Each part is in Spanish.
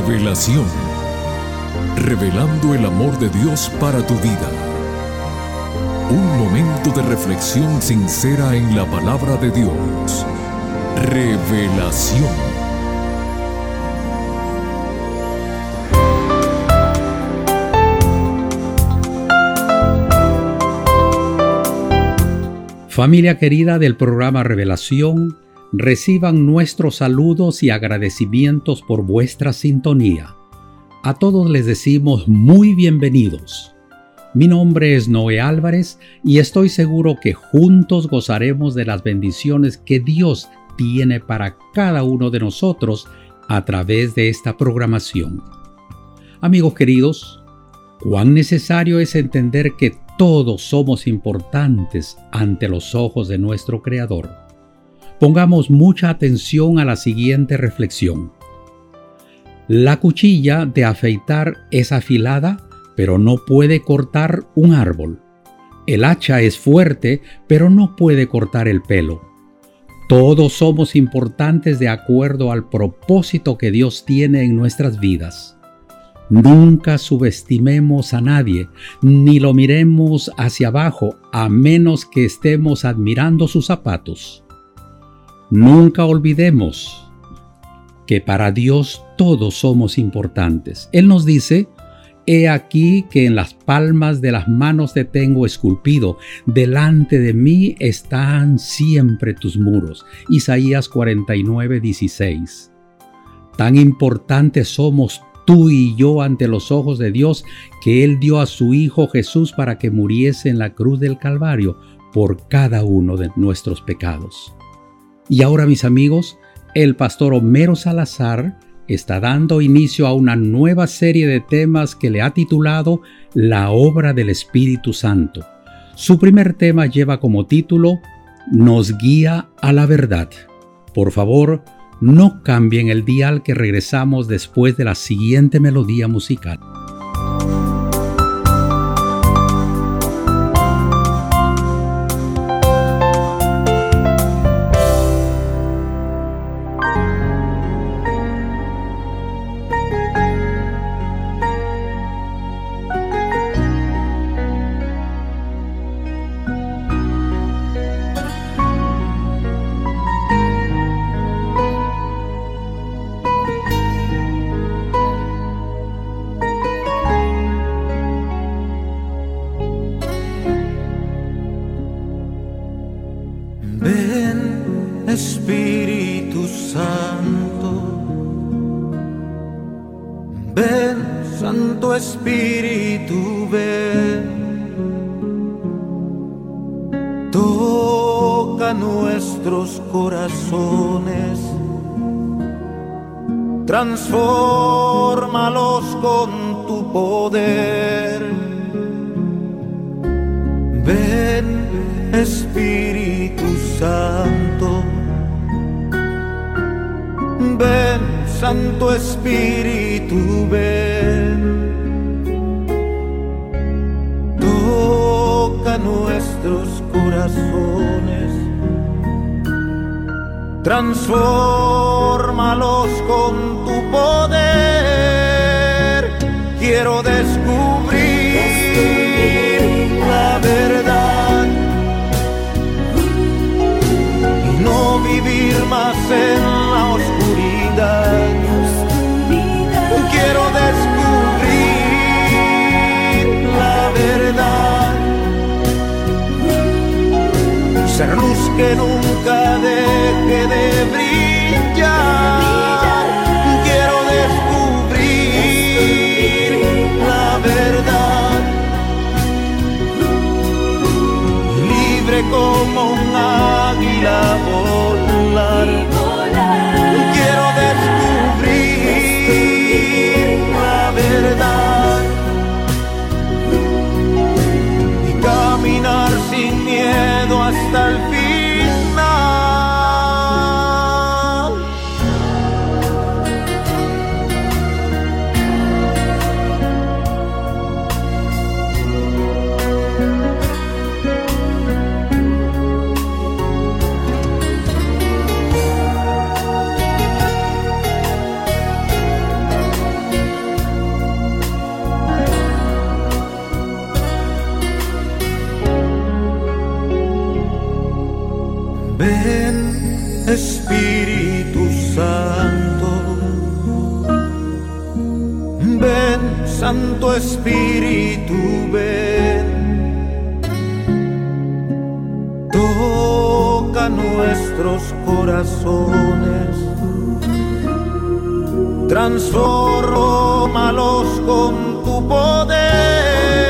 Revelación. Revelando el amor de Dios para tu vida. Un momento de reflexión sincera en la palabra de Dios. Revelación. Familia querida del programa Revelación, reciban nuestros saludos y agradecimientos por vuestra sintonía. A todos les decimos muy bienvenidos. Mi nombre es Noé Álvarez y estoy seguro que juntos gozaremos de las bendiciones que Dios tiene para cada uno de nosotros a través de esta programación. Amigos queridos, cuán necesario es entender que todos somos importantes ante los ojos de nuestro Creador. Pongamos mucha atención a la siguiente reflexión. La cuchilla de afeitar es afilada, pero no puede cortar un árbol. El hacha es fuerte, pero no puede cortar el pelo. Todos somos importantes de acuerdo al propósito que Dios tiene en nuestras vidas. Nunca subestimemos a nadie, ni lo miremos hacia abajo a menos que estemos admirando sus zapatos. Nunca olvidemos que para Dios todos somos importantes. Él nos dice, He aquí que en las palmas de las manos te tengo esculpido, delante de mí están siempre tus muros. Isaías 49, 16. Tan importantes somos tú y yo ante los ojos de Dios que Él dio a su Hijo Jesús para que muriese en la cruz del Calvario por cada uno de nuestros pecados. Y ahora mis amigos, el pastor Homero Salazar está dando inicio a una nueva serie de temas que le ha titulado La obra del Espíritu Santo. Su primer tema lleva como título Nos guía a la verdad. Por favor, no cambien el dial que regresamos después de la siguiente melodía musical. Santo. Ven, Santo Espíritu, ven. nuestros corazones, transfórmalos con en la oscuridad. Quiero descubrir la verdad ser luz que nunca deje de brillar. Ven, Espíritu Santo. Ven, Santo Espíritu, ven. Toca nuestros corazones. Transformalos con tu poder.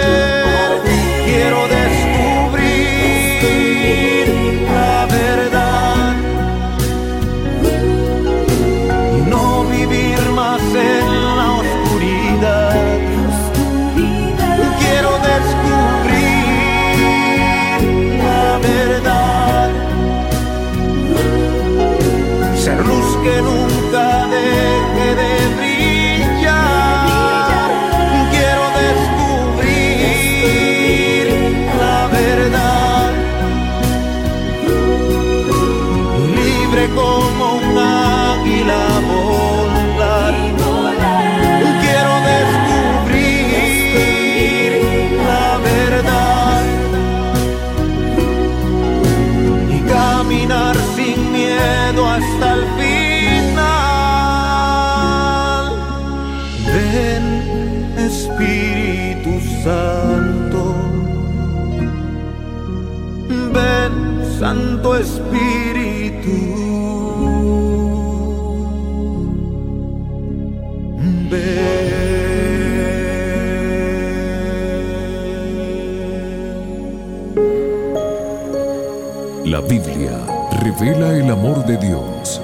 Revela el amor de Dios.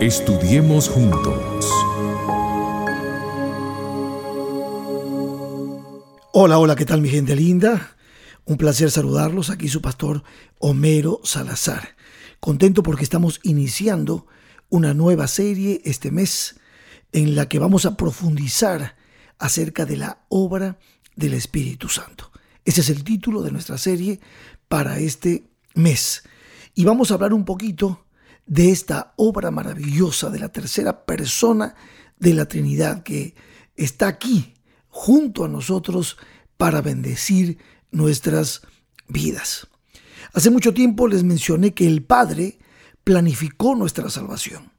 Estudiemos juntos. Hola, hola, ¿qué tal mi gente linda? Un placer saludarlos. Aquí su pastor Homero Salazar. Contento porque estamos iniciando una nueva serie este mes en la que vamos a profundizar acerca de la obra del Espíritu Santo. Ese es el título de nuestra serie para este mes. Y vamos a hablar un poquito de esta obra maravillosa de la tercera persona de la Trinidad que está aquí junto a nosotros para bendecir nuestras vidas. Hace mucho tiempo les mencioné que el Padre planificó nuestra salvación.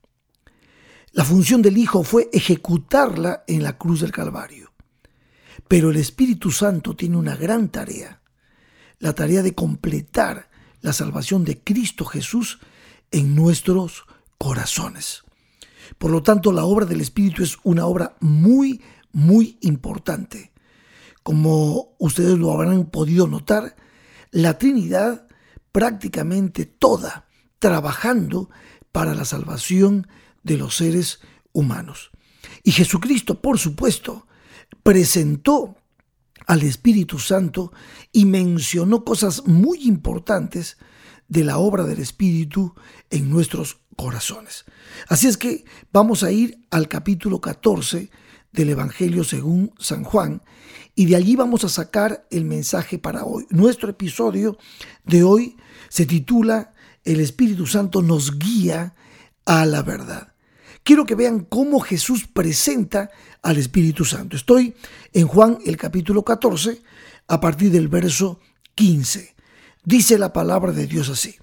La función del Hijo fue ejecutarla en la cruz del Calvario. Pero el Espíritu Santo tiene una gran tarea, la tarea de completar la salvación de Cristo Jesús en nuestros corazones. Por lo tanto, la obra del Espíritu es una obra muy, muy importante. Como ustedes lo habrán podido notar, la Trinidad prácticamente toda trabajando para la salvación de los seres humanos. Y Jesucristo, por supuesto, presentó al Espíritu Santo y mencionó cosas muy importantes de la obra del Espíritu en nuestros corazones. Así es que vamos a ir al capítulo 14 del Evangelio según San Juan y de allí vamos a sacar el mensaje para hoy. Nuestro episodio de hoy se titula El Espíritu Santo nos guía a la verdad. Quiero que vean cómo Jesús presenta al Espíritu Santo. Estoy en Juan el capítulo 14 a partir del verso 15. Dice la palabra de Dios así.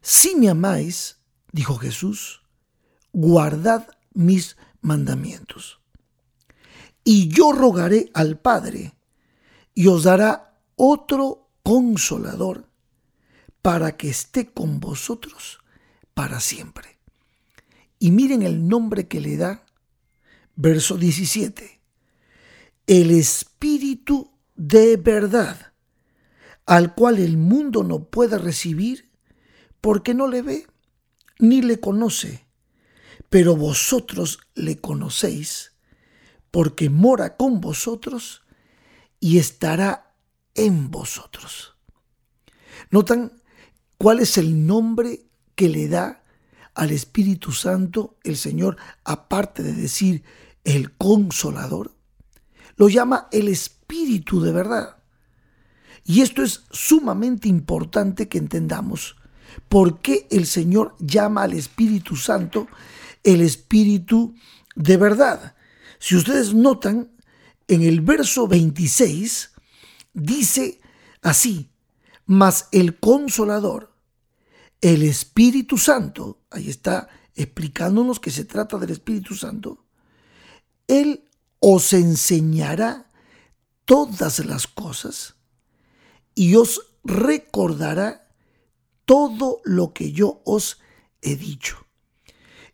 Si me amáis, dijo Jesús, guardad mis mandamientos. Y yo rogaré al Padre y os dará otro consolador para que esté con vosotros para siempre. Y miren el nombre que le da, verso 17, el Espíritu de verdad, al cual el mundo no puede recibir porque no le ve ni le conoce pero vosotros le conocéis, porque mora con vosotros y estará en vosotros. ¿Notan cuál es el nombre que le da al Espíritu Santo el Señor, aparte de decir el consolador? Lo llama el Espíritu de verdad. Y esto es sumamente importante que entendamos por qué el Señor llama al Espíritu Santo el Espíritu de verdad. Si ustedes notan, en el verso 26 dice así, mas el consolador, el Espíritu Santo, ahí está explicándonos que se trata del Espíritu Santo, Él os enseñará todas las cosas y os recordará todo lo que yo os he dicho.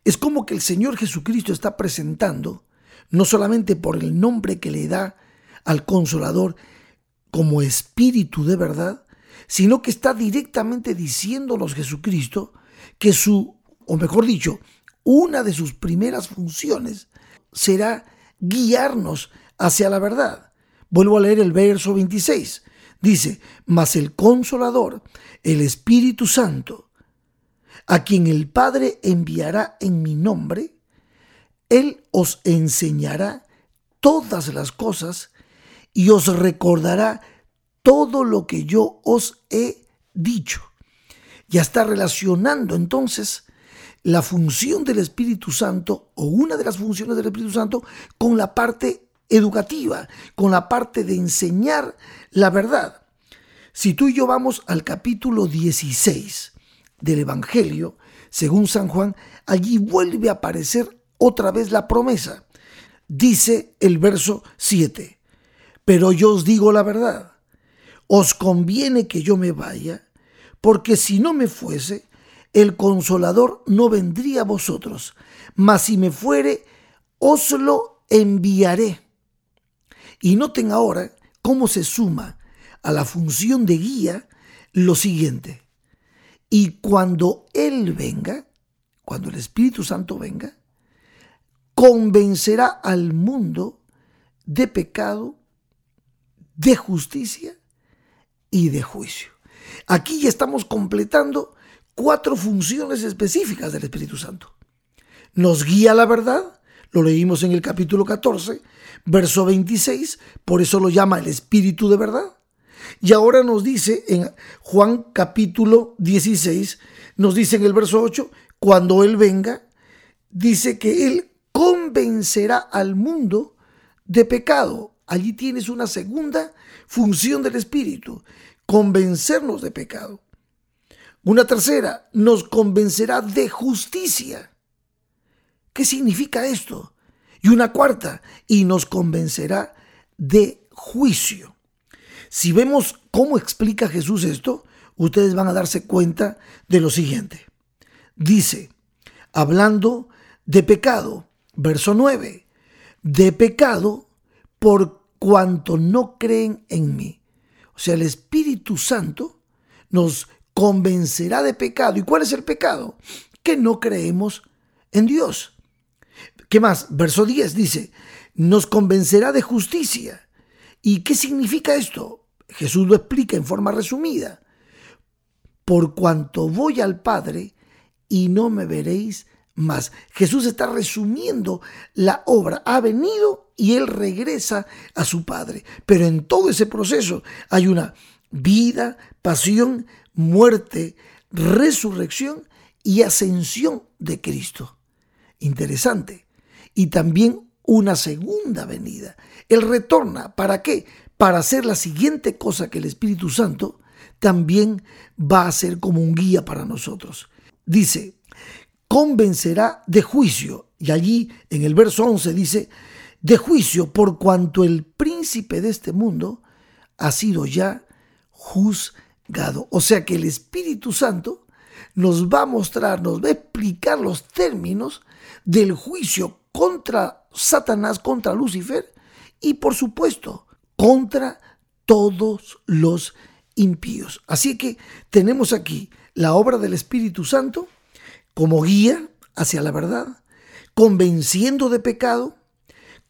Es como que el Señor Jesucristo está presentando, no solamente por el nombre que le da al consolador como espíritu de verdad, sino que está directamente diciéndonos Jesucristo que su, o mejor dicho, una de sus primeras funciones será guiarnos hacia la verdad. Vuelvo a leer el verso 26. Dice, mas el consolador, el Espíritu Santo, a quien el Padre enviará en mi nombre, Él os enseñará todas las cosas y os recordará todo lo que yo os he dicho. Ya está relacionando entonces la función del Espíritu Santo o una de las funciones del Espíritu Santo con la parte educativa, con la parte de enseñar la verdad. Si tú y yo vamos al capítulo 16 del Evangelio, según San Juan, allí vuelve a aparecer otra vez la promesa. Dice el verso 7, pero yo os digo la verdad, os conviene que yo me vaya, porque si no me fuese, el consolador no vendría a vosotros, mas si me fuere, os lo enviaré. Y noten ahora cómo se suma a la función de guía lo siguiente. Y cuando Él venga, cuando el Espíritu Santo venga, convencerá al mundo de pecado, de justicia y de juicio. Aquí ya estamos completando cuatro funciones específicas del Espíritu Santo. Nos guía la verdad, lo leímos en el capítulo 14, verso 26, por eso lo llama el Espíritu de verdad. Y ahora nos dice en Juan capítulo 16, nos dice en el verso 8, cuando Él venga, dice que Él convencerá al mundo de pecado. Allí tienes una segunda función del Espíritu, convencernos de pecado. Una tercera, nos convencerá de justicia. ¿Qué significa esto? Y una cuarta, y nos convencerá de juicio. Si vemos cómo explica Jesús esto, ustedes van a darse cuenta de lo siguiente. Dice, hablando de pecado, verso 9, de pecado por cuanto no creen en mí. O sea, el Espíritu Santo nos convencerá de pecado. ¿Y cuál es el pecado? Que no creemos en Dios. ¿Qué más? Verso 10 dice, nos convencerá de justicia. ¿Y qué significa esto? Jesús lo explica en forma resumida. Por cuanto voy al Padre y no me veréis más. Jesús está resumiendo la obra. Ha venido y él regresa a su Padre. Pero en todo ese proceso hay una vida, pasión, muerte, resurrección y ascensión de Cristo. Interesante. Y también una segunda venida. Él retorna. ¿Para qué? Para hacer la siguiente cosa que el Espíritu Santo también va a ser como un guía para nosotros. Dice, convencerá de juicio. Y allí en el verso 11 dice, de juicio por cuanto el príncipe de este mundo ha sido ya juzgado o sea que el Espíritu Santo nos va a mostrar, nos va a explicar los términos del juicio contra Satanás, contra Lucifer y por supuesto contra todos los impíos. Así que tenemos aquí la obra del Espíritu Santo como guía hacia la verdad, convenciendo de pecado,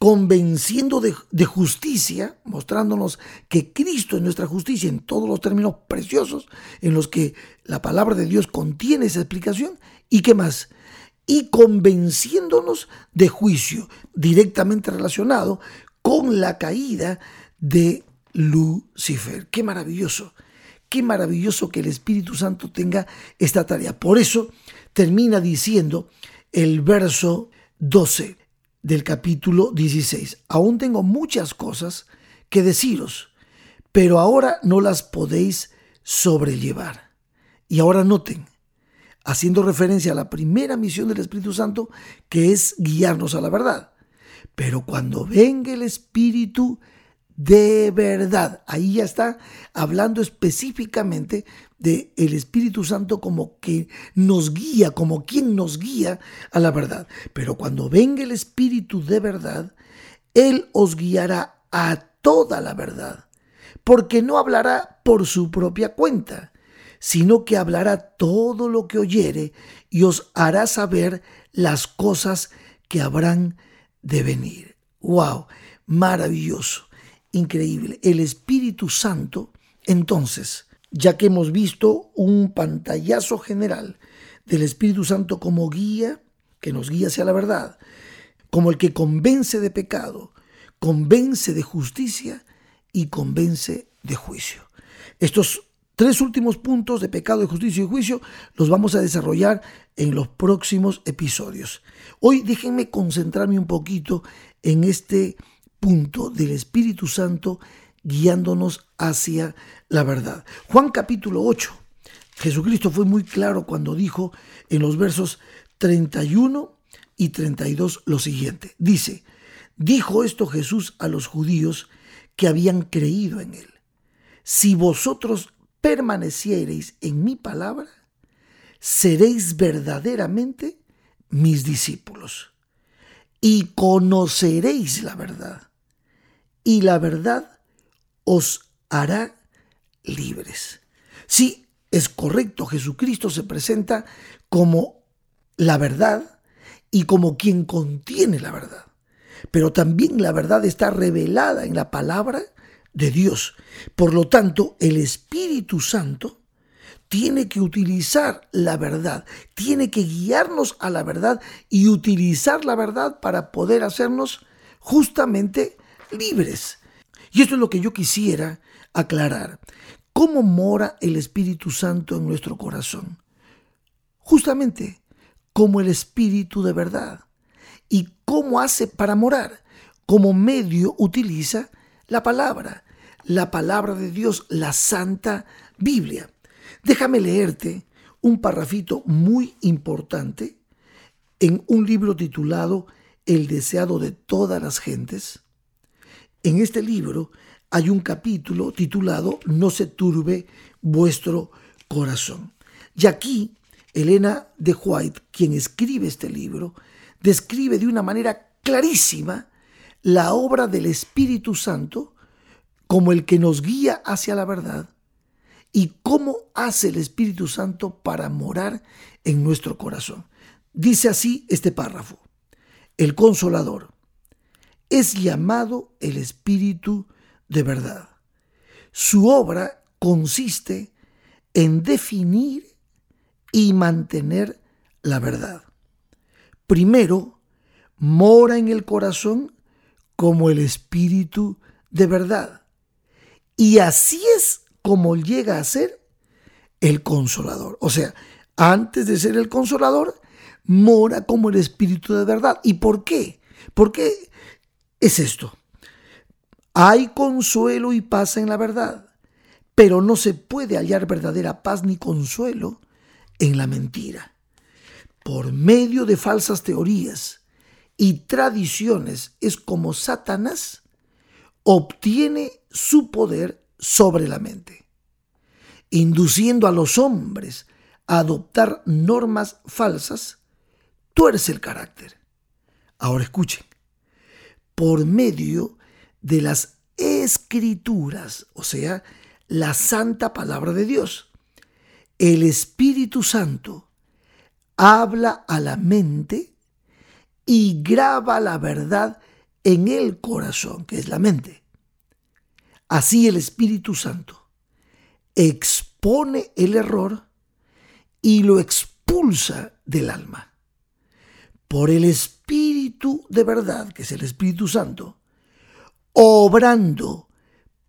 convenciendo de, justicia, mostrándonos que Cristo es nuestra justicia en todos los términos preciosos en los que la palabra de Dios contiene esa explicación. ¿Y qué más? Y convenciéndonos de juicio, directamente relacionado con la caída de Lucifer. Qué maravilloso, qué maravilloso que el Espíritu Santo tenga esta tarea. Por eso termina diciendo el verso 12 del capítulo 16. Aún tengo muchas cosas que deciros, pero ahora no las podéis sobrellevar. Y ahora noten, haciendo referencia a la primera misión del Espíritu Santo, que es guiarnos a la verdad. Pero cuando venga el Espíritu de verdad, ahí ya está hablando específicamente de el Espíritu Santo como que nos guía, como quien nos guía a la verdad. Pero cuando venga el Espíritu de verdad, Él os guiará a toda la verdad, porque no hablará por su propia cuenta, sino que hablará todo lo que oyere y os hará saber las cosas que habrán de venir. ¡Wow! Maravilloso, increíble. El Espíritu Santo, entonces, ya que hemos visto un pantallazo general del Espíritu Santo como guía, que nos guía hacia la verdad, como el que convence de pecado, convence de justicia y convence de juicio. Estos tres últimos puntos de pecado, de justicia y juicio los vamos a desarrollar en los próximos episodios. Hoy déjenme concentrarme un poquito en este punto del Espíritu Santo guiándonos hacia la verdad. Juan capítulo 8. Jesucristo fue muy claro cuando dijo en los versos 31 y 32 lo siguiente. Dice, dijo esto Jesús a los judíos que habían creído en él. Si vosotros permaneciereis en mi palabra, seréis verdaderamente mis discípulos y conoceréis la verdad. Y la verdad os hará libres. Sí, es correcto, Jesucristo se presenta como la verdad y como quien contiene la verdad. Pero también la verdad está revelada en la palabra de Dios. Por lo tanto, el Espíritu Santo tiene que utilizar la verdad, tiene que guiarnos a la verdad y utilizar la verdad para poder hacernos justamente libres. Y esto es lo que yo quisiera aclarar. ¿Cómo mora el Espíritu Santo en nuestro corazón? Justamente como el Espíritu de verdad. ¿Y cómo hace para morar? Como medio utiliza la palabra, la palabra de Dios, la Santa Biblia. Déjame leerte un parrafito muy importante en un libro titulado El deseado de todas las gentes, en este libro hay un capítulo titulado No se turbe vuestro corazón. Y aquí, Elena de White, quien escribe este libro, describe de una manera clarísima la obra del Espíritu Santo como el que nos guía hacia la verdad y cómo hace el Espíritu Santo para morar en nuestro corazón. Dice así este párrafo. El consolador, es llamado el Espíritu de verdad. Su obra consiste en definir y mantener la verdad. Primero, mora en el corazón como el Espíritu de verdad. Y así es como llega a ser el consolador. O sea, antes de ser el consolador, mora como el Espíritu de verdad. ¿Y por qué? Porque es esto. Hay consuelo y paz en la verdad, pero no se puede hallar verdadera paz ni consuelo en la mentira. Por medio de falsas teorías y tradiciones es como Satanás obtiene su poder sobre la mente, induciendo a los hombres a adoptar normas falsas, tuerce el carácter. Ahora escuchen por medio de las escrituras, o sea, la santa palabra de Dios. El Espíritu Santo habla a la mente y graba la verdad en el corazón, que es la mente. Así el Espíritu Santo expone el error y lo expulsa del alma. Por el Espíritu de verdad, que es el Espíritu Santo, obrando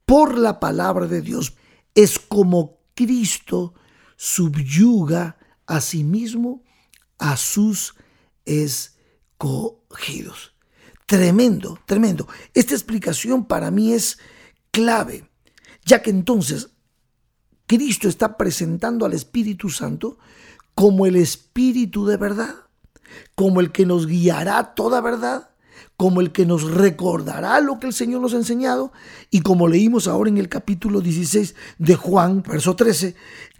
por la palabra de Dios, es como Cristo subyuga a sí mismo a sus escogidos. Tremendo, tremendo. Esta explicación para mí es clave, ya que entonces Cristo está presentando al Espíritu Santo como el Espíritu de verdad, como el que nos guiará toda verdad, como el que nos recordará lo que el Señor nos ha enseñado y como leímos ahora en el capítulo 16 de Juan, verso 13,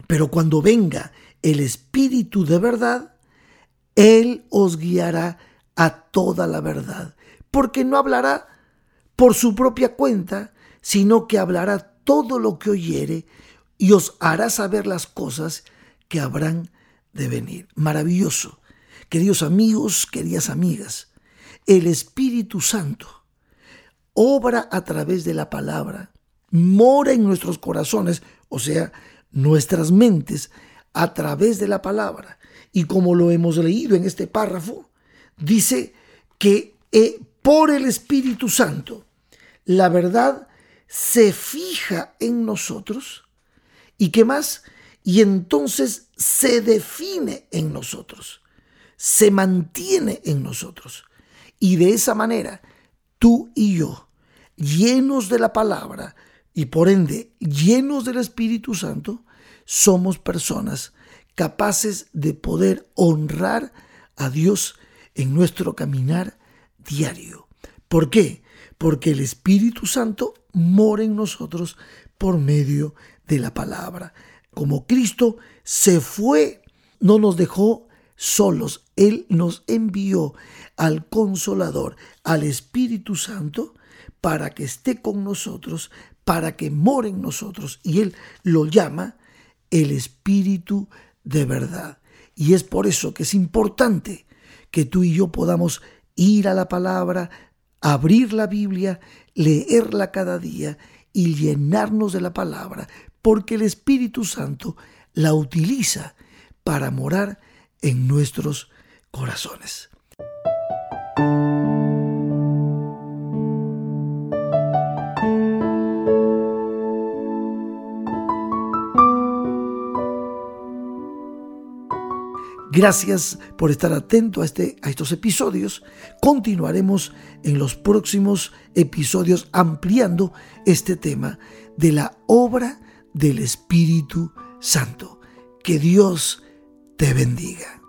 pero cuando venga el Espíritu de verdad, Él os guiará a toda la verdad, porque no hablará por su propia cuenta, sino que hablará todo lo que oyere y os hará saber las cosas que habrán de venir. Maravilloso. Queridos amigos, queridas amigas, el Espíritu Santo obra a través de la palabra, mora en nuestros corazones, o sea, nuestras mentes, a través de la palabra. Y como lo hemos leído en este párrafo, dice que eh, por el Espíritu Santo la verdad se fija en nosotros. Y qué más, y entonces se define en nosotros, se mantiene en nosotros. Y de esa manera, tú y yo, llenos de la palabra y por ende llenos del Espíritu Santo, somos personas capaces de poder honrar a Dios en nuestro caminar diario. ¿Por qué? Porque el Espíritu Santo mora en nosotros por medio de la palabra. Como Cristo se fue, no nos dejó solos. Él nos envió al Consolador, al Espíritu Santo, para que esté con nosotros, para que more en nosotros. Y Él lo llama el Espíritu de verdad. Y es por eso que es importante que tú y yo podamos ir a la palabra, abrir la Biblia, leerla cada día y llenarnos de la palabra, porque el Espíritu Santo la utiliza para morar en nuestros corazones. Gracias por estar atento a, este, a estos episodios. Continuaremos en los próximos episodios ampliando este tema de la obra del Espíritu Santo. Que Dios te bendiga.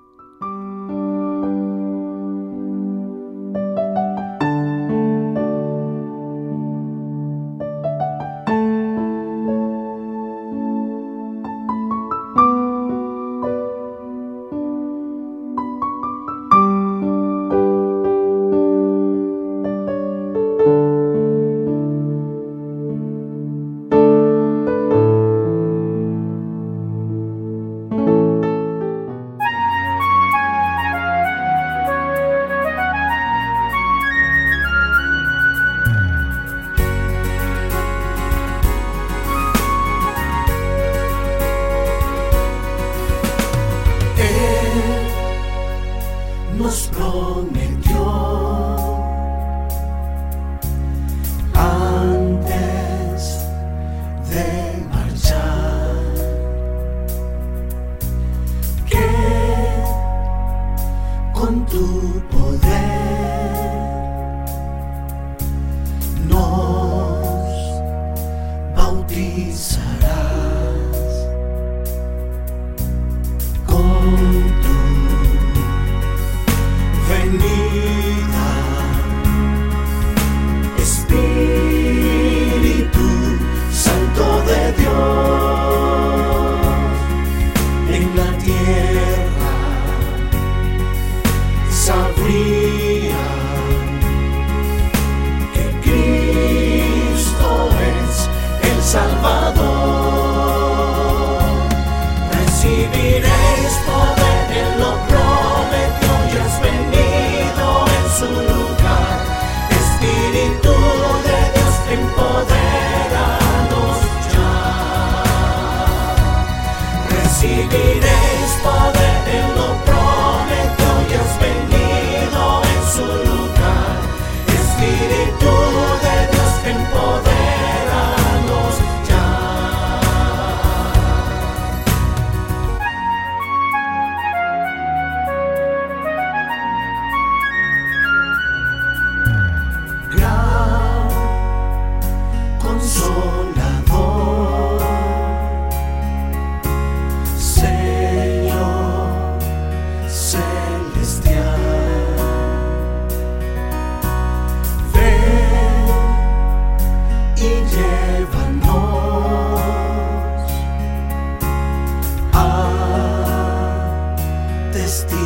Este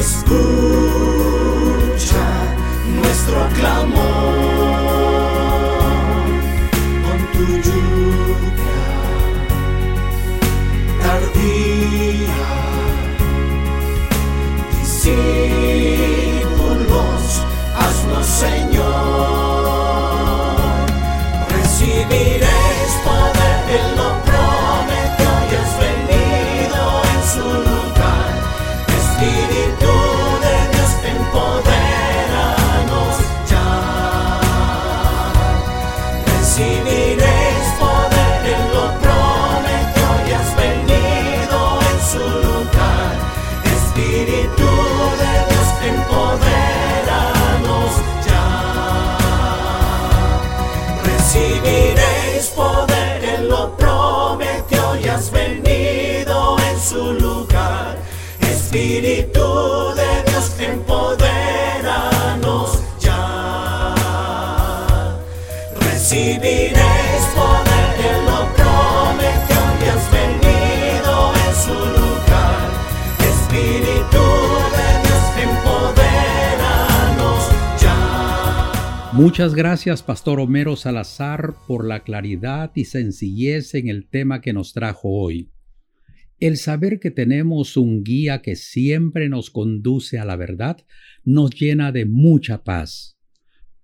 Escucha nuestro clamor. Muchas gracias, Pastor Homero Salazar, por la claridad y sencillez en el tema que nos trajo hoy. El saber que tenemos un guía que siempre nos conduce a la verdad nos llena de mucha paz.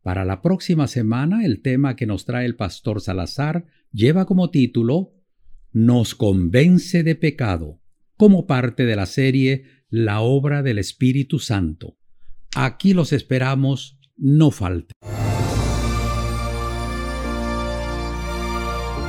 Para la próxima semana, el tema que nos trae el Pastor Salazar lleva como título Nos convence de pecado, como parte de la serie La obra del Espíritu Santo. Aquí los esperamos, no falte.